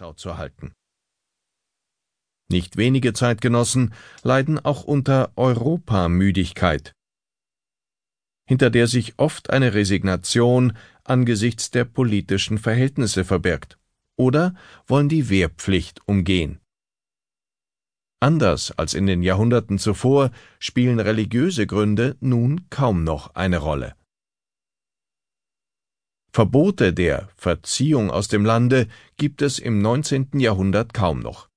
Ausschau zu halten. Nicht wenige Zeitgenossen leiden auch unter Europamüdigkeit, hinter der sich oft eine Resignation angesichts der politischen Verhältnisse verbirgt, oder wollen die Wehrpflicht umgehen. Anders als in den Jahrhunderten zuvor spielen religiöse Gründe nun kaum noch eine Rolle. Verbote der Verziehung aus dem Lande gibt es im 19. Jahrhundert kaum noch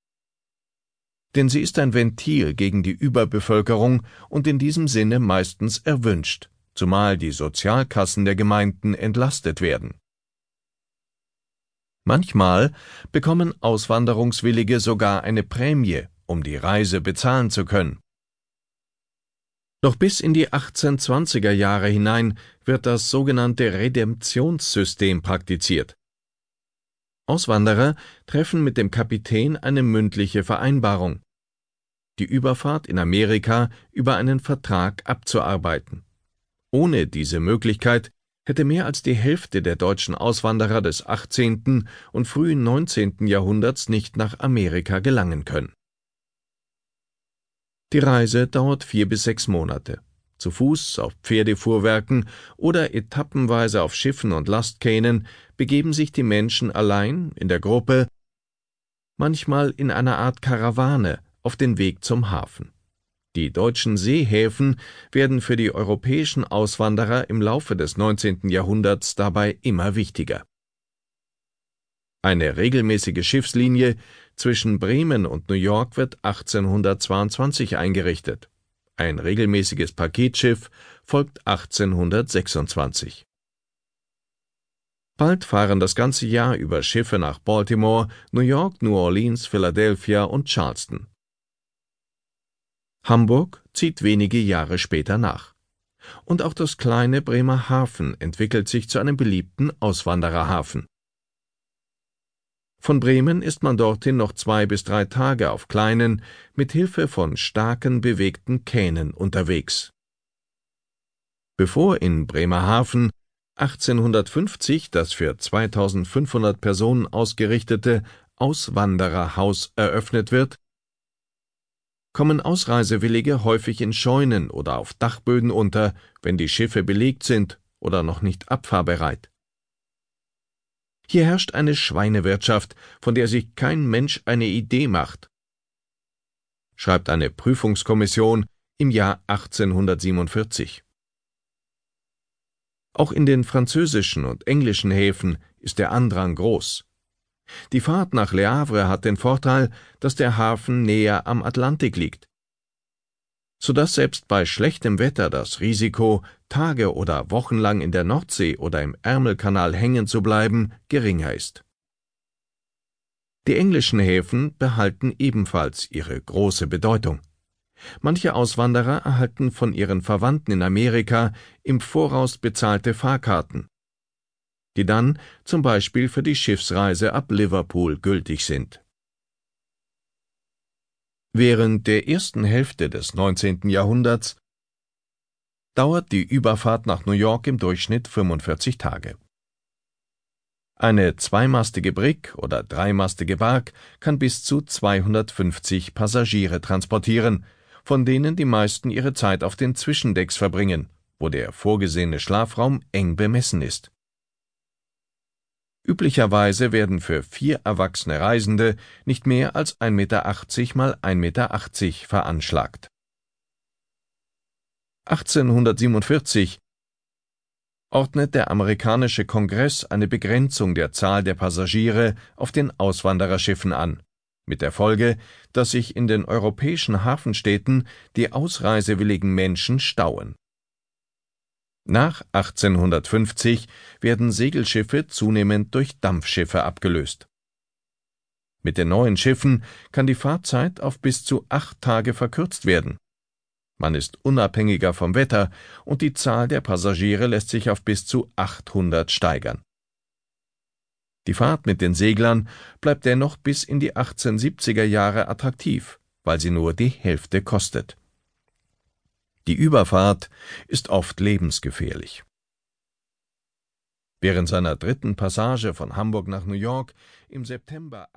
denn sie ist ein Ventil gegen die Überbevölkerung und in diesem Sinne meistens erwünscht, zumal die Sozialkassen der Gemeinden entlastet werden. Manchmal bekommen Auswanderungswillige sogar eine Prämie, um die Reise bezahlen zu können. Doch bis in die 1820er Jahre hinein wird das sogenannte Redemptionssystem praktiziert. Auswanderer treffen mit dem Kapitän eine mündliche Vereinbarung, die Überfahrt in Amerika über einen Vertrag abzuarbeiten. Ohne diese Möglichkeit hätte mehr als die Hälfte der deutschen Auswanderer des 18. und frühen 19. Jahrhunderts nicht nach Amerika gelangen können. Die Reise dauert vier bis sechs Monate zu Fuß, auf Pferdefuhrwerken oder etappenweise auf Schiffen und Lastkähnen begeben sich die Menschen allein, in der Gruppe, manchmal in einer Art Karawane, auf den Weg zum Hafen. Die deutschen Seehäfen werden für die europäischen Auswanderer im Laufe des 19. Jahrhunderts dabei immer wichtiger. Eine regelmäßige Schiffslinie zwischen Bremen und New York wird 1822 eingerichtet. Ein regelmäßiges Paketschiff folgt 1826. Bald fahren das ganze Jahr über Schiffe nach Baltimore, New York, New Orleans, Philadelphia und Charleston. Hamburg zieht wenige Jahre später nach. Und auch das kleine Bremer Hafen entwickelt sich zu einem beliebten Auswandererhafen. Von Bremen ist man dorthin noch zwei bis drei Tage auf kleinen, mit Hilfe von starken, bewegten Kähnen unterwegs. Bevor in Bremerhaven 1850 das für 2500 Personen ausgerichtete Auswandererhaus eröffnet wird, kommen Ausreisewillige häufig in Scheunen oder auf Dachböden unter, wenn die Schiffe belegt sind oder noch nicht abfahrbereit. Hier herrscht eine Schweinewirtschaft, von der sich kein Mensch eine Idee macht, schreibt eine Prüfungskommission im Jahr 1847. Auch in den französischen und englischen Häfen ist der Andrang groß. Die Fahrt nach Le Havre hat den Vorteil, dass der Hafen näher am Atlantik liegt so dass selbst bei schlechtem Wetter das Risiko, Tage oder Wochen lang in der Nordsee oder im Ärmelkanal hängen zu bleiben, geringer ist. Die englischen Häfen behalten ebenfalls ihre große Bedeutung. Manche Auswanderer erhalten von ihren Verwandten in Amerika im Voraus bezahlte Fahrkarten, die dann zum Beispiel für die Schiffsreise ab Liverpool gültig sind Während der ersten Hälfte des 19. Jahrhunderts dauert die Überfahrt nach New York im Durchschnitt 45 Tage. Eine zweimastige Brick oder dreimastige Bark kann bis zu 250 Passagiere transportieren, von denen die meisten ihre Zeit auf den Zwischendecks verbringen, wo der vorgesehene Schlafraum eng bemessen ist Üblicherweise werden für vier erwachsene Reisende nicht mehr als 1,80 Meter mal 1,80 Meter veranschlagt. 1847 ordnet der amerikanische Kongress eine Begrenzung der Zahl der Passagiere auf den Auswandererschiffen an, mit der Folge, dass sich in den europäischen Hafenstädten die ausreisewilligen Menschen stauen nach 1850 werden Segelschiffe zunehmend durch Dampfschiffe abgelöst. Mit den neuen Schiffen kann die Fahrzeit auf bis zu acht Tage verkürzt werden. Man ist unabhängiger vom Wetter und die Zahl der Passagiere lässt sich auf bis zu 800 steigern. Die Fahrt mit den Seglern bleibt dennoch bis in die 1870er Jahre attraktiv, weil sie nur die Hälfte kostet. Die Überfahrt ist oft lebensgefährlich. Während seiner dritten Passage von Hamburg nach New York im September